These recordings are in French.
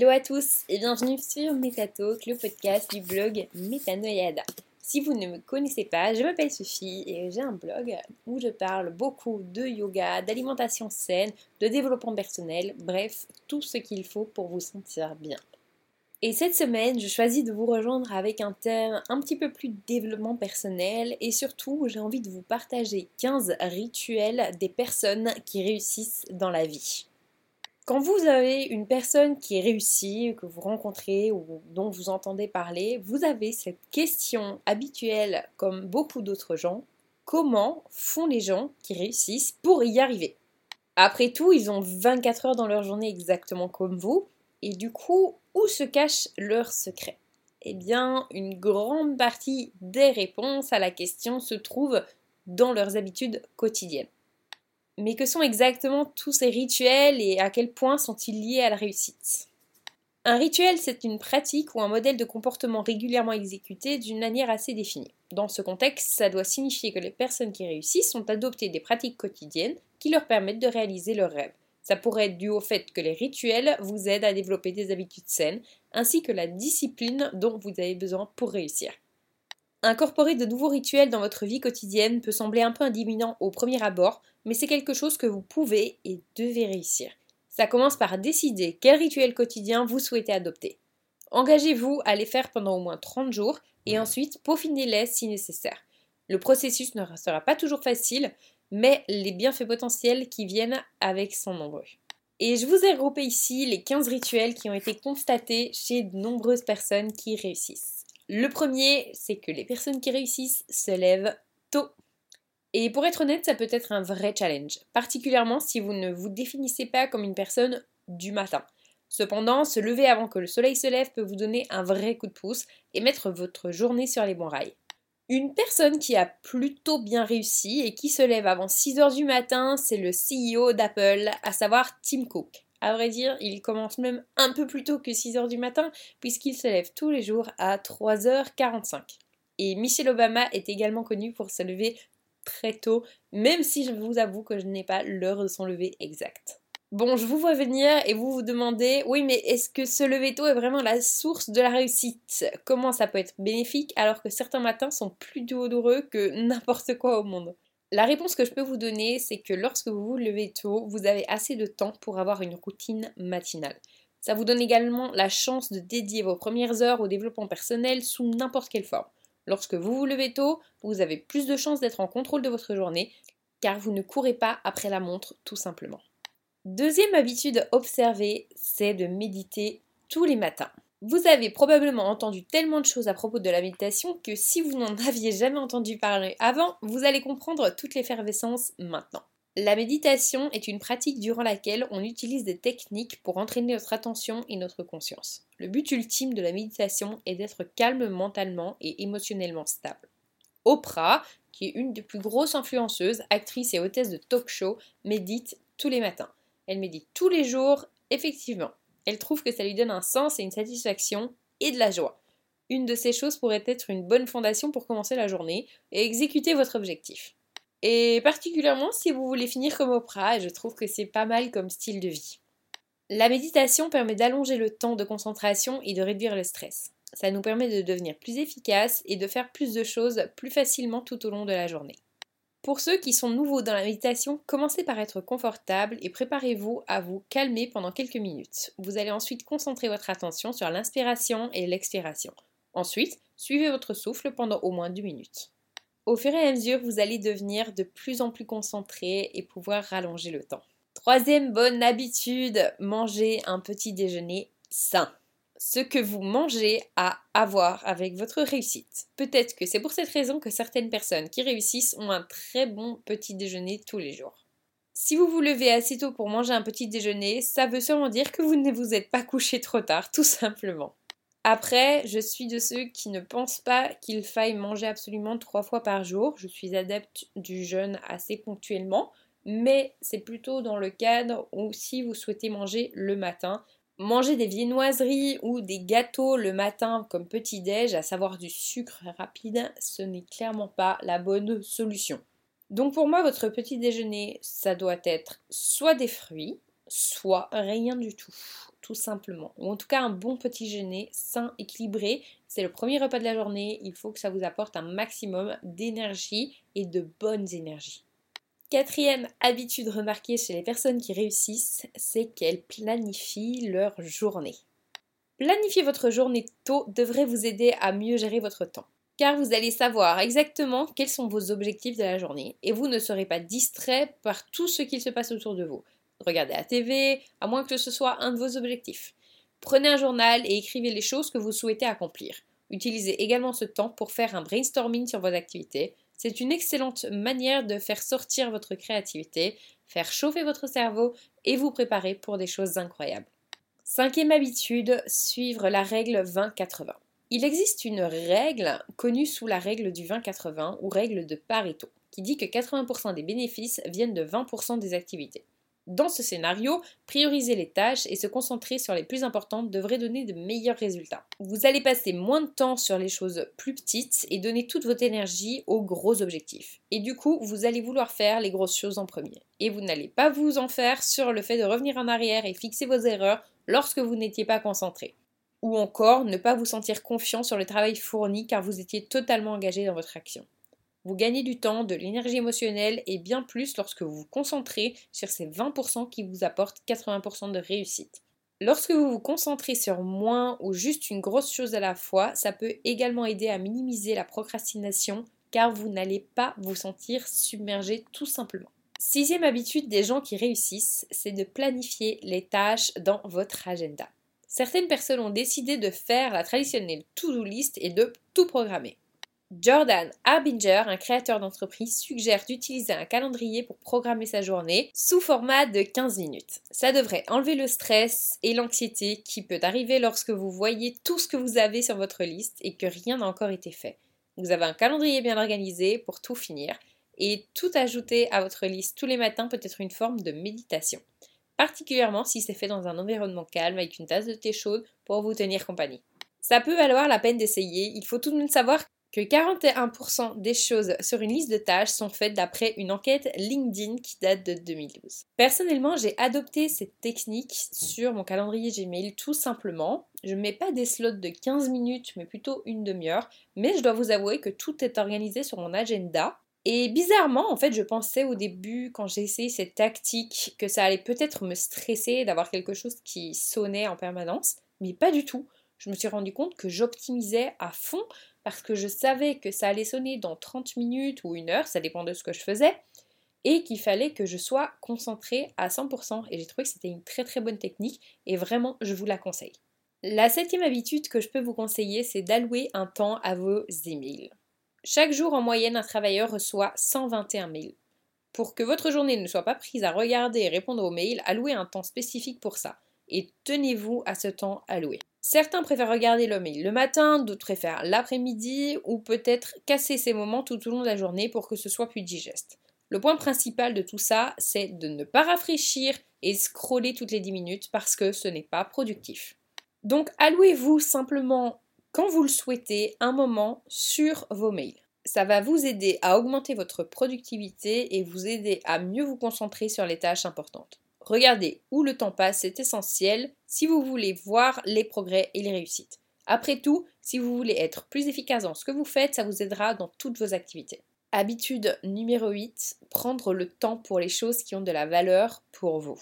Hello à tous et bienvenue sur Metatalk, le podcast du blog Metanoyada. Si vous ne me connaissez pas, je m'appelle Sophie et j'ai un blog où je parle beaucoup de yoga, d'alimentation saine, de développement personnel, bref, tout ce qu'il faut pour vous sentir bien. Et cette semaine, je choisis de vous rejoindre avec un thème un petit peu plus développement personnel et surtout, j'ai envie de vous partager 15 rituels des personnes qui réussissent dans la vie. Quand vous avez une personne qui est réussie, que vous rencontrez ou dont vous entendez parler, vous avez cette question habituelle comme beaucoup d'autres gens, comment font les gens qui réussissent pour y arriver? Après tout, ils ont 24 heures dans leur journée exactement comme vous, et du coup, où se cache leur secret? Eh bien, une grande partie des réponses à la question se trouve dans leurs habitudes quotidiennes. Mais que sont exactement tous ces rituels et à quel point sont-ils liés à la réussite? Un rituel, c'est une pratique ou un modèle de comportement régulièrement exécuté d'une manière assez définie. Dans ce contexte, ça doit signifier que les personnes qui réussissent ont adopté des pratiques quotidiennes qui leur permettent de réaliser leurs rêves. Ça pourrait être dû au fait que les rituels vous aident à développer des habitudes saines, ainsi que la discipline dont vous avez besoin pour réussir. Incorporer de nouveaux rituels dans votre vie quotidienne peut sembler un peu indiminant au premier abord, mais c'est quelque chose que vous pouvez et devez réussir. Ça commence par décider quel rituel quotidien vous souhaitez adopter. Engagez-vous à les faire pendant au moins 30 jours et ensuite peaufinez-les si nécessaire. Le processus ne sera pas toujours facile, mais les bienfaits potentiels qui viennent avec sont nombreux. Et je vous ai regroupé ici les 15 rituels qui ont été constatés chez de nombreuses personnes qui réussissent. Le premier, c'est que les personnes qui réussissent se lèvent tôt. Et pour être honnête, ça peut être un vrai challenge, particulièrement si vous ne vous définissez pas comme une personne du matin. Cependant, se lever avant que le soleil se lève peut vous donner un vrai coup de pouce et mettre votre journée sur les bons rails. Une personne qui a plutôt bien réussi et qui se lève avant 6h du matin, c'est le CEO d'Apple, à savoir Tim Cook. À vrai dire, il commence même un peu plus tôt que 6h du matin, puisqu'il se lève tous les jours à 3h45. Et Michelle Obama est également connue pour se lever très tôt, même si je vous avoue que je n'ai pas l'heure de son lever exact. Bon, je vous vois venir et vous vous demandez, oui, mais est-ce que se lever tôt est vraiment la source de la réussite? Comment ça peut être bénéfique alors que certains matins sont plus douloureux que n'importe quoi au monde? La réponse que je peux vous donner, c'est que lorsque vous vous levez tôt, vous avez assez de temps pour avoir une routine matinale. Ça vous donne également la chance de dédier vos premières heures au développement personnel sous n'importe quelle forme. Lorsque vous vous levez tôt, vous avez plus de chances d'être en contrôle de votre journée, car vous ne courez pas après la montre tout simplement. Deuxième habitude observée, c'est de méditer tous les matins. Vous avez probablement entendu tellement de choses à propos de la méditation que si vous n'en aviez jamais entendu parler avant, vous allez comprendre toute l'effervescence maintenant. La méditation est une pratique durant laquelle on utilise des techniques pour entraîner notre attention et notre conscience. Le but ultime de la méditation est d'être calme mentalement et émotionnellement stable. Oprah, qui est une des plus grosses influenceuses, actrice et hôtesse de talk show, médite tous les matins. Elle médite tous les jours, effectivement. Elle trouve que ça lui donne un sens et une satisfaction et de la joie. Une de ces choses pourrait être une bonne fondation pour commencer la journée et exécuter votre objectif. Et particulièrement si vous voulez finir comme Oprah, je trouve que c'est pas mal comme style de vie. La méditation permet d'allonger le temps de concentration et de réduire le stress. Ça nous permet de devenir plus efficace et de faire plus de choses plus facilement tout au long de la journée. Pour ceux qui sont nouveaux dans la méditation, commencez par être confortable et préparez-vous à vous calmer pendant quelques minutes. Vous allez ensuite concentrer votre attention sur l'inspiration et l'expiration. Ensuite, suivez votre souffle pendant au moins deux minutes. Au fur et à mesure, vous allez devenir de plus en plus concentré et pouvoir rallonger le temps. Troisième bonne habitude, manger un petit déjeuner sain ce que vous mangez à avoir avec votre réussite. Peut-être que c'est pour cette raison que certaines personnes qui réussissent ont un très bon petit déjeuner tous les jours. Si vous vous levez assez tôt pour manger un petit déjeuner, ça veut sûrement dire que vous ne vous êtes pas couché trop tard, tout simplement. Après, je suis de ceux qui ne pensent pas qu'il faille manger absolument trois fois par jour. Je suis adepte du jeûne assez ponctuellement, mais c'est plutôt dans le cadre où si vous souhaitez manger le matin, Manger des viennoiseries ou des gâteaux le matin comme petit-déj, à savoir du sucre rapide, ce n'est clairement pas la bonne solution. Donc pour moi, votre petit déjeuner, ça doit être soit des fruits, soit rien du tout, tout simplement. Ou en tout cas un bon petit déjeuner sain, équilibré. C'est le premier repas de la journée, il faut que ça vous apporte un maximum d'énergie et de bonnes énergies. Quatrième habitude remarquée chez les personnes qui réussissent, c'est qu'elles planifient leur journée. Planifier votre journée tôt devrait vous aider à mieux gérer votre temps car vous allez savoir exactement quels sont vos objectifs de la journée et vous ne serez pas distrait par tout ce qu'il se passe autour de vous. Regardez la TV, à moins que ce soit un de vos objectifs. Prenez un journal et écrivez les choses que vous souhaitez accomplir. Utilisez également ce temps pour faire un brainstorming sur vos activités. C'est une excellente manière de faire sortir votre créativité, faire chauffer votre cerveau et vous préparer pour des choses incroyables. Cinquième habitude, suivre la règle 20-80. Il existe une règle connue sous la règle du 20-80 ou règle de Pareto, qui dit que 80% des bénéfices viennent de 20% des activités. Dans ce scénario, prioriser les tâches et se concentrer sur les plus importantes devrait donner de meilleurs résultats. Vous allez passer moins de temps sur les choses plus petites et donner toute votre énergie aux gros objectifs. Et du coup, vous allez vouloir faire les grosses choses en premier. Et vous n'allez pas vous en faire sur le fait de revenir en arrière et fixer vos erreurs lorsque vous n'étiez pas concentré ou encore ne pas vous sentir confiant sur le travail fourni car vous étiez totalement engagé dans votre action. Vous gagnez du temps, de l'énergie émotionnelle et bien plus lorsque vous vous concentrez sur ces 20% qui vous apportent 80% de réussite. Lorsque vous vous concentrez sur moins ou juste une grosse chose à la fois, ça peut également aider à minimiser la procrastination car vous n'allez pas vous sentir submergé tout simplement. Sixième habitude des gens qui réussissent, c'est de planifier les tâches dans votre agenda. Certaines personnes ont décidé de faire la traditionnelle to-do list et de tout programmer. Jordan Harbinger, un créateur d'entreprise, suggère d'utiliser un calendrier pour programmer sa journée sous format de 15 minutes. Ça devrait enlever le stress et l'anxiété qui peut arriver lorsque vous voyez tout ce que vous avez sur votre liste et que rien n'a encore été fait. Vous avez un calendrier bien organisé pour tout finir et tout ajouter à votre liste tous les matins peut être une forme de méditation particulièrement si c'est fait dans un environnement calme avec une tasse de thé chaude pour vous tenir compagnie. Ça peut valoir la peine d'essayer, il faut tout de même savoir que 41% des choses sur une liste de tâches sont faites d'après une enquête LinkedIn qui date de 2012. Personnellement, j'ai adopté cette technique sur mon calendrier Gmail tout simplement. Je ne mets pas des slots de 15 minutes, mais plutôt une demi-heure, mais je dois vous avouer que tout est organisé sur mon agenda et bizarrement, en fait, je pensais au début, quand j'ai essayé cette tactique, que ça allait peut-être me stresser d'avoir quelque chose qui sonnait en permanence, mais pas du tout. Je me suis rendu compte que j'optimisais à fond parce que je savais que ça allait sonner dans 30 minutes ou une heure, ça dépend de ce que je faisais, et qu'il fallait que je sois concentrée à 100%. Et j'ai trouvé que c'était une très très bonne technique et vraiment, je vous la conseille. La septième habitude que je peux vous conseiller, c'est d'allouer un temps à vos emails. Chaque jour, en moyenne, un travailleur reçoit 121 mails. Pour que votre journée ne soit pas prise à regarder et répondre aux mails, allouez un temps spécifique pour ça. Et tenez-vous à ce temps alloué. Certains préfèrent regarder le mail le matin, d'autres préfèrent l'après-midi, ou peut-être casser ces moments tout au long de la journée pour que ce soit plus digeste. Le point principal de tout ça, c'est de ne pas rafraîchir et scroller toutes les 10 minutes parce que ce n'est pas productif. Donc allouez-vous simplement quand vous le souhaitez, un moment sur vos mails. Ça va vous aider à augmenter votre productivité et vous aider à mieux vous concentrer sur les tâches importantes. Regardez où le temps passe, c'est essentiel si vous voulez voir les progrès et les réussites. Après tout, si vous voulez être plus efficace dans ce que vous faites, ça vous aidera dans toutes vos activités. Habitude numéro 8, prendre le temps pour les choses qui ont de la valeur pour vous.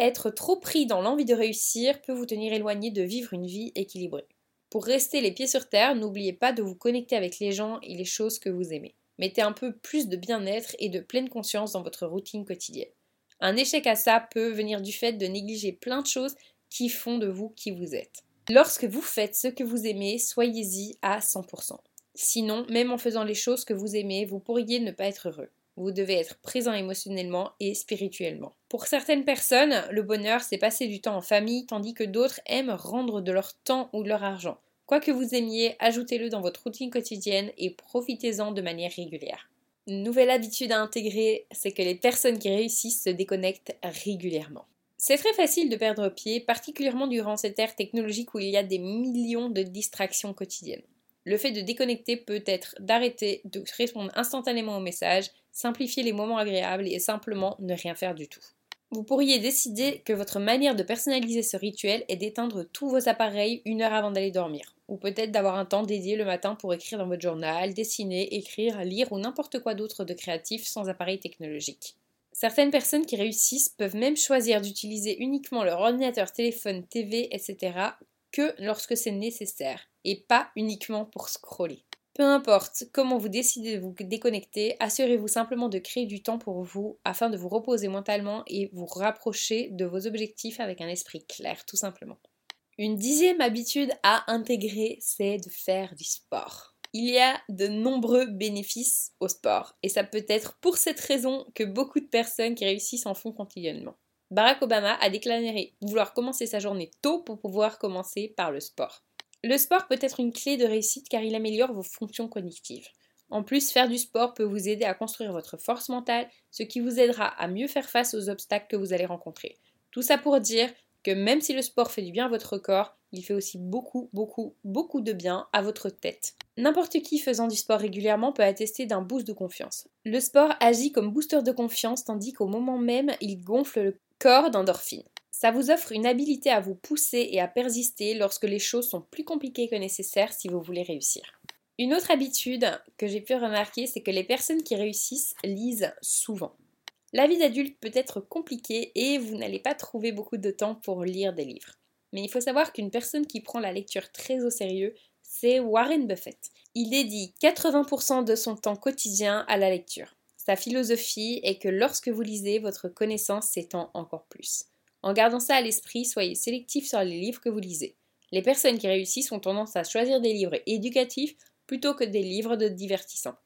Être trop pris dans l'envie de réussir peut vous tenir éloigné de vivre une vie équilibrée. Pour rester les pieds sur terre, n'oubliez pas de vous connecter avec les gens et les choses que vous aimez. Mettez un peu plus de bien-être et de pleine conscience dans votre routine quotidienne. Un échec à ça peut venir du fait de négliger plein de choses qui font de vous qui vous êtes. Lorsque vous faites ce que vous aimez, soyez-y à 100%. Sinon, même en faisant les choses que vous aimez, vous pourriez ne pas être heureux. Vous devez être présent émotionnellement et spirituellement. Pour certaines personnes, le bonheur, c'est passer du temps en famille, tandis que d'autres aiment rendre de leur temps ou de leur argent. Quoi que vous aimiez, ajoutez-le dans votre routine quotidienne et profitez-en de manière régulière. Nouvelle habitude à intégrer, c'est que les personnes qui réussissent se déconnectent régulièrement. C'est très facile de perdre pied, particulièrement durant cette ère technologique où il y a des millions de distractions quotidiennes. Le fait de déconnecter peut être d'arrêter de répondre instantanément aux messages, simplifier les moments agréables et simplement ne rien faire du tout. Vous pourriez décider que votre manière de personnaliser ce rituel est d'éteindre tous vos appareils une heure avant d'aller dormir, ou peut-être d'avoir un temps dédié le matin pour écrire dans votre journal, dessiner, écrire, lire ou n'importe quoi d'autre de créatif sans appareil technologique. Certaines personnes qui réussissent peuvent même choisir d'utiliser uniquement leur ordinateur, téléphone, TV, etc. que lorsque c'est nécessaire, et pas uniquement pour scroller. Peu importe comment vous décidez de vous déconnecter, assurez-vous simplement de créer du temps pour vous afin de vous reposer mentalement et vous rapprocher de vos objectifs avec un esprit clair, tout simplement. Une dixième habitude à intégrer, c'est de faire du sport. Il y a de nombreux bénéfices au sport et ça peut être pour cette raison que beaucoup de personnes qui réussissent en font quotidiennement. Barack Obama a déclaré vouloir commencer sa journée tôt pour pouvoir commencer par le sport. Le sport peut être une clé de réussite car il améliore vos fonctions cognitives. En plus, faire du sport peut vous aider à construire votre force mentale, ce qui vous aidera à mieux faire face aux obstacles que vous allez rencontrer. Tout ça pour dire que même si le sport fait du bien à votre corps, il fait aussi beaucoup, beaucoup, beaucoup de bien à votre tête. N'importe qui faisant du sport régulièrement peut attester d'un boost de confiance. Le sport agit comme booster de confiance tandis qu'au moment même, il gonfle le corps d'endorphine. Ça vous offre une habilité à vous pousser et à persister lorsque les choses sont plus compliquées que nécessaire si vous voulez réussir. Une autre habitude que j'ai pu remarquer, c'est que les personnes qui réussissent lisent souvent. La vie d'adulte peut être compliquée et vous n'allez pas trouver beaucoup de temps pour lire des livres. Mais il faut savoir qu'une personne qui prend la lecture très au sérieux, c'est Warren Buffett. Il dédie 80% de son temps quotidien à la lecture. Sa philosophie est que lorsque vous lisez, votre connaissance s'étend encore plus. En gardant ça à l'esprit, soyez sélectif sur les livres que vous lisez. Les personnes qui réussissent ont tendance à choisir des livres éducatifs plutôt que des livres de divertissement.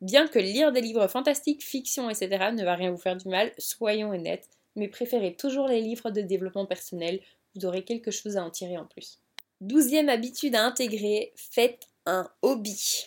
Bien que lire des livres fantastiques, fiction, etc. ne va rien vous faire du mal, soyons honnêtes, mais préférez toujours les livres de développement personnel, vous aurez quelque chose à en tirer en plus. Douzième habitude à intégrer, faites un hobby.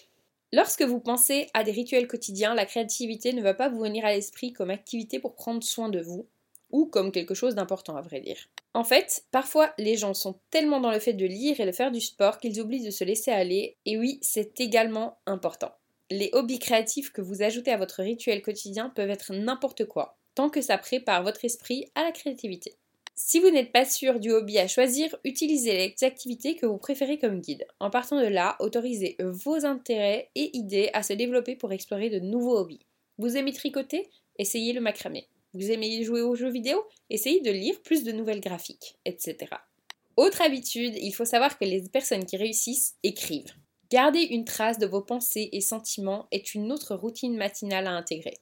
Lorsque vous pensez à des rituels quotidiens, la créativité ne va pas vous venir à l'esprit comme activité pour prendre soin de vous, ou comme quelque chose d'important à vrai dire. En fait, parfois les gens sont tellement dans le fait de lire et de faire du sport qu'ils oublient de se laisser aller, et oui, c'est également important. Les hobbies créatifs que vous ajoutez à votre rituel quotidien peuvent être n'importe quoi, tant que ça prépare votre esprit à la créativité. Si vous n'êtes pas sûr du hobby à choisir, utilisez les activités que vous préférez comme guide. En partant de là, autorisez vos intérêts et idées à se développer pour explorer de nouveaux hobbies. Vous aimez tricoter? Essayez le macramé. Vous aimez jouer aux jeux vidéo? Essayez de lire plus de nouvelles graphiques, etc. Autre habitude, il faut savoir que les personnes qui réussissent écrivent. Garder une trace de vos pensées et sentiments est une autre routine matinale à intégrer.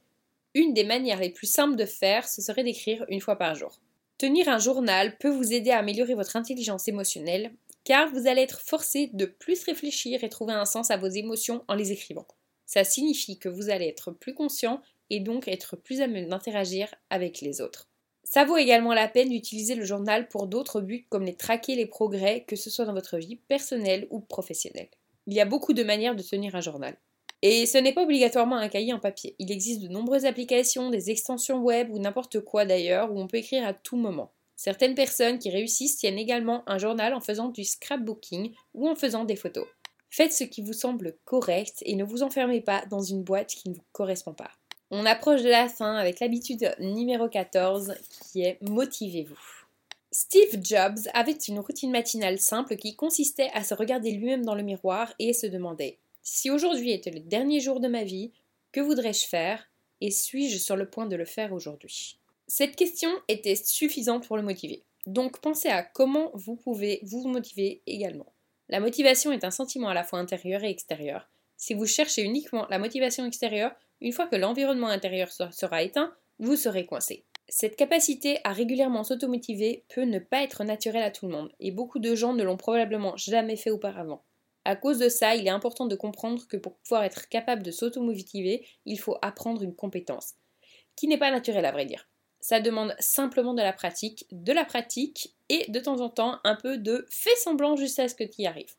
Une des manières les plus simples de faire, ce serait d'écrire une fois par jour. Tenir un journal peut vous aider à améliorer votre intelligence émotionnelle, car vous allez être forcé de plus réfléchir et trouver un sens à vos émotions en les écrivant. Ça signifie que vous allez être plus conscient et donc être plus à même d'interagir avec les autres. Ça vaut également la peine d'utiliser le journal pour d'autres buts comme les traquer les progrès, que ce soit dans votre vie personnelle ou professionnelle. Il y a beaucoup de manières de tenir un journal. Et ce n'est pas obligatoirement un cahier en papier. Il existe de nombreuses applications, des extensions web ou n'importe quoi d'ailleurs où on peut écrire à tout moment. Certaines personnes qui réussissent tiennent également un journal en faisant du scrapbooking ou en faisant des photos. Faites ce qui vous semble correct et ne vous enfermez pas dans une boîte qui ne vous correspond pas. On approche de la fin avec l'habitude numéro 14 qui est motivez-vous. Steve Jobs avait une routine matinale simple qui consistait à se regarder lui-même dans le miroir et se demander si aujourd'hui était le dernier jour de ma vie, que voudrais-je faire et suis-je sur le point de le faire aujourd'hui? Cette question était suffisante pour le motiver. Donc pensez à comment vous pouvez vous motiver également. La motivation est un sentiment à la fois intérieur et extérieur. Si vous cherchez uniquement la motivation extérieure, une fois que l'environnement intérieur sera éteint, vous serez coincé. Cette capacité à régulièrement s'automotiver peut ne pas être naturelle à tout le monde, et beaucoup de gens ne l'ont probablement jamais fait auparavant. À cause de ça, il est important de comprendre que pour pouvoir être capable de s'automotiver, il faut apprendre une compétence, qui n'est pas naturelle à vrai dire. Ça demande simplement de la pratique, de la pratique et de temps en temps un peu de fait semblant jusqu'à ce que tu y arrives.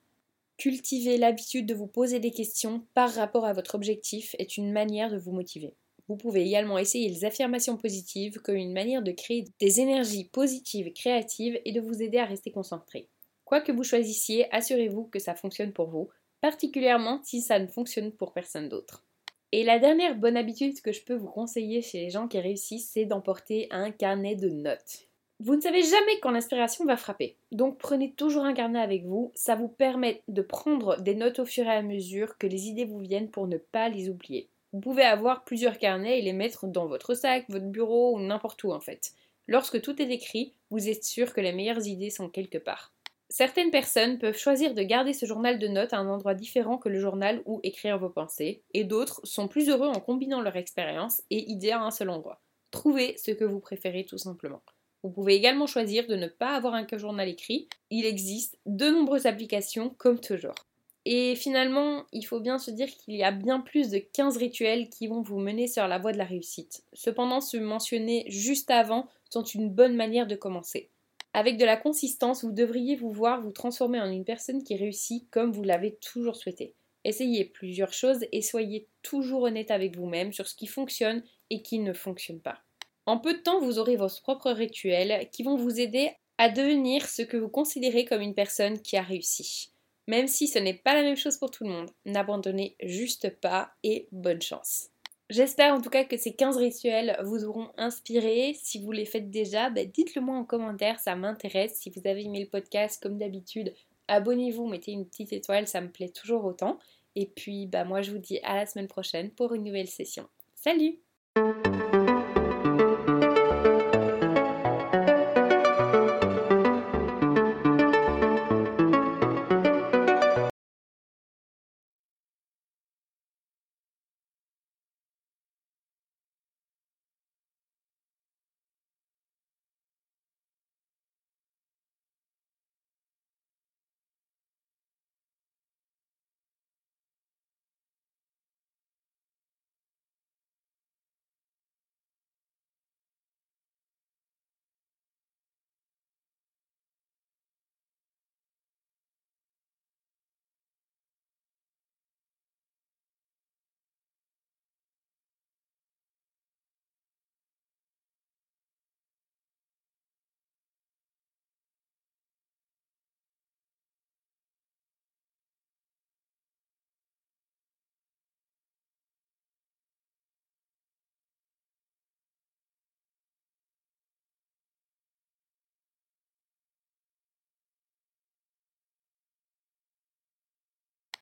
Cultiver l'habitude de vous poser des questions par rapport à votre objectif est une manière de vous motiver. Vous pouvez également essayer les affirmations positives comme une manière de créer des énergies positives créatives et de vous aider à rester concentré. Quoi que vous choisissiez, assurez-vous que ça fonctionne pour vous, particulièrement si ça ne fonctionne pour personne d'autre. Et la dernière bonne habitude que je peux vous conseiller chez les gens qui réussissent, c'est d'emporter un carnet de notes. Vous ne savez jamais quand l'inspiration va frapper. Donc prenez toujours un carnet avec vous. Ça vous permet de prendre des notes au fur et à mesure que les idées vous viennent pour ne pas les oublier. Vous pouvez avoir plusieurs carnets et les mettre dans votre sac, votre bureau ou n'importe où en fait. Lorsque tout est écrit, vous êtes sûr que les meilleures idées sont quelque part. Certaines personnes peuvent choisir de garder ce journal de notes à un endroit différent que le journal où écrire vos pensées, et d'autres sont plus heureux en combinant leur expérience et idées à un seul endroit. Trouvez ce que vous préférez tout simplement. Vous pouvez également choisir de ne pas avoir un journal écrit. Il existe de nombreuses applications comme toujours. Et finalement, il faut bien se dire qu'il y a bien plus de 15 rituels qui vont vous mener sur la voie de la réussite. Cependant, se mentionner juste avant sont une bonne manière de commencer. Avec de la consistance, vous devriez vous voir vous transformer en une personne qui réussit comme vous l'avez toujours souhaité. Essayez plusieurs choses et soyez toujours honnête avec vous-même sur ce qui fonctionne et qui ne fonctionne pas. En peu de temps, vous aurez vos propres rituels qui vont vous aider à devenir ce que vous considérez comme une personne qui a réussi. Même si ce n'est pas la même chose pour tout le monde, n'abandonnez juste pas et bonne chance. J'espère en tout cas que ces 15 rituels vous auront inspiré. Si vous les faites déjà, bah, dites-le moi en commentaire, ça m'intéresse. Si vous avez aimé le podcast, comme d'habitude, abonnez-vous, mettez une petite étoile, ça me plaît toujours autant. Et puis, bah, moi je vous dis à la semaine prochaine pour une nouvelle session. Salut